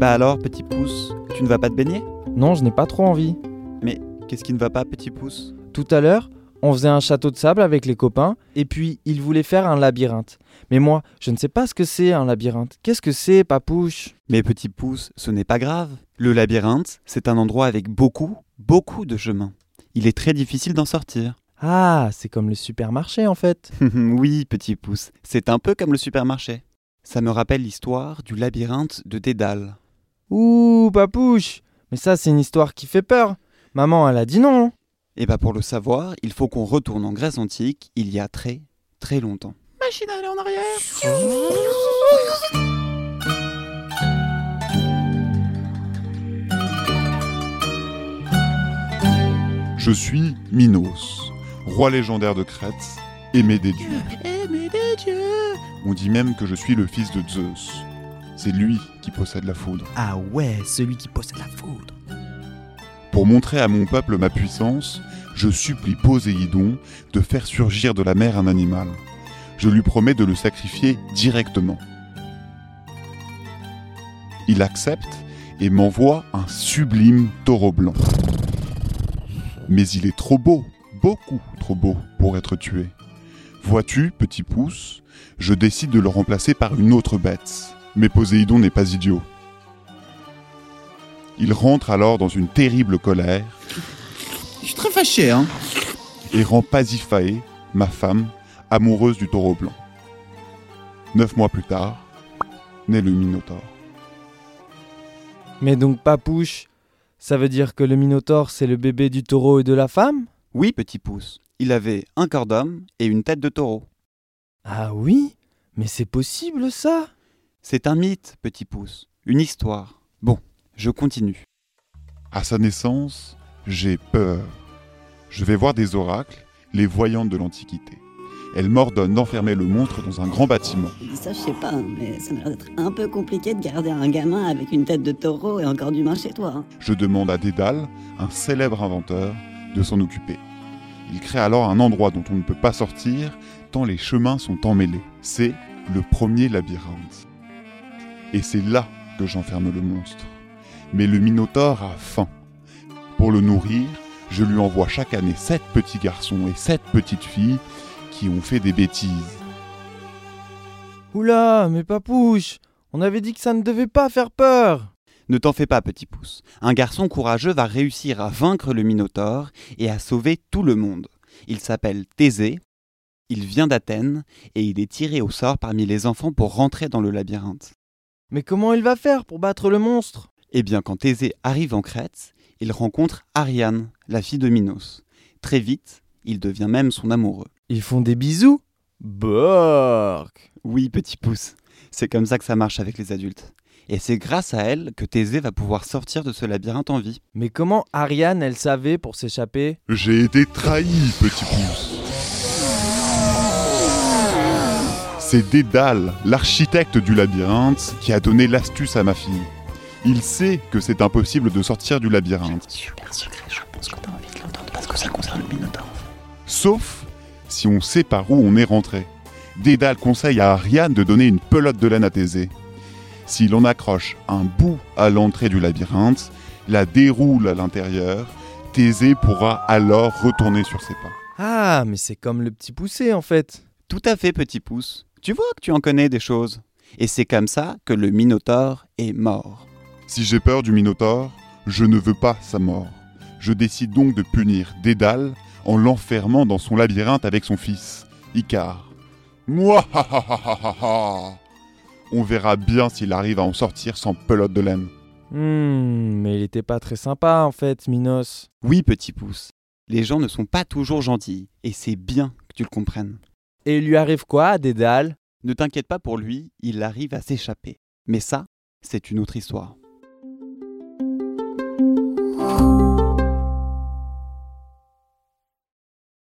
Bah alors, petit pouce, tu ne vas pas te baigner? Non, je n'ai pas trop envie. Mais qu'est-ce qui ne va pas, petit pouce? Tout à l'heure, on faisait un château de sable avec les copains, et puis ils voulaient faire un labyrinthe. Mais moi, je ne sais pas ce que c'est un labyrinthe. Qu'est-ce que c'est, papouche? Mais petit pouce, ce n'est pas grave. Le labyrinthe, c'est un endroit avec beaucoup, beaucoup de chemins. Il est très difficile d'en sortir. Ah, c'est comme le supermarché en fait. oui, petit pouce, c'est un peu comme le supermarché. Ça me rappelle l'histoire du labyrinthe de Dédale. Ouh, papouche Mais ça, c'est une histoire qui fait peur. Maman, elle a dit non. Et bah pour le savoir, il faut qu'on retourne en Grèce antique il y a très, très longtemps. Machine à aller en arrière Je suis Minos, roi légendaire de Crète, aimé des dieux. Aimé des dieux On dit même que je suis le fils de Zeus. C'est lui qui possède la foudre. Ah ouais, celui qui possède la foudre. Pour montrer à mon peuple ma puissance, je supplie Poséidon de faire surgir de la mer un animal. Je lui promets de le sacrifier directement. Il accepte et m'envoie un sublime taureau blanc. Mais il est trop beau, beaucoup trop beau pour être tué. Vois-tu, petit pouce, je décide de le remplacer par une autre bête. Mais Poséidon n'est pas idiot. Il rentre alors dans une terrible colère Je suis très fâché, hein et rend Pasiphae, ma femme, amoureuse du taureau blanc. Neuf mois plus tard, naît le Minotaure. Mais donc, papouche, ça veut dire que le Minotaure, c'est le bébé du taureau et de la femme? Oui, petit pouce, il avait un corps d'homme et une tête de taureau. Ah oui? Mais c'est possible ça? C'est un mythe, petit pouce, une histoire. Bon, je continue. À sa naissance, j'ai peur. Je vais voir des oracles, les voyantes de l'Antiquité. Elles m'ordonnent d'enfermer le monstre dans un grand bâtiment. Ça, je sais pas, mais ça m'a l'air d'être un peu compliqué de garder un gamin avec une tête de taureau et encore du main chez toi. hein. Je demande à Dédale, un célèbre inventeur, de s'en occuper. Il crée alors un endroit dont on ne peut pas sortir tant les chemins sont emmêlés. C'est le premier labyrinthe. Et c'est là que j'enferme le monstre. Mais le Minotaure a faim. Pour le nourrir, je lui envoie chaque année sept petits garçons et sept petites filles qui ont fait des bêtises. Oula, mais papouche On avait dit que ça ne devait pas faire peur Ne t'en fais pas, petit pouce. Un garçon courageux va réussir à vaincre le Minotaure et à sauver tout le monde. Il s'appelle Thésée, il vient d'Athènes et il est tiré au sort parmi les enfants pour rentrer dans le labyrinthe. Mais comment il va faire pour battre le monstre? Eh bien, quand Thésée arrive en Crète, il rencontre Ariane, la fille de Minos. Très vite, il devient même son amoureux. Ils font des bisous? Bork Oui, petit pouce, c'est comme ça que ça marche avec les adultes. Et c'est grâce à elle que Thésée va pouvoir sortir de ce labyrinthe en vie. Mais comment Ariane, elle savait pour s'échapper? J'ai été trahi, petit pouce. C'est Dédale, l'architecte du labyrinthe, qui a donné l'astuce à ma fille. Il sait que c'est impossible de sortir du labyrinthe, Super secret, je pense que t'as envie de l'entendre parce que ça concerne le Minotaure. sauf si on sait par où on est rentré. Dédale conseille à Ariane de donner une pelote de laine à Thésée. S'il en accroche un bout à l'entrée du labyrinthe, la déroule à l'intérieur, Thésée pourra alors retourner sur ses pas. Ah, mais c'est comme le petit poussé en fait Tout à fait, petit pouce. Tu vois que tu en connais des choses. Et c'est comme ça que le Minotaure est mort. Si j'ai peur du Minotaure, je ne veux pas sa mort. Je décide donc de punir Dédale en l'enfermant dans son labyrinthe avec son fils, Icare. Mouahahahaha On verra bien s'il arrive à en sortir sans pelote de laine. Hmm, mais il était pas très sympa en fait, Minos. Oui, petit pouce. Les gens ne sont pas toujours gentils. Et c'est bien que tu le comprennes. Et il lui arrive quoi Dédale Ne t'inquiète pas pour lui, il arrive à s'échapper. Mais ça, c'est une autre histoire.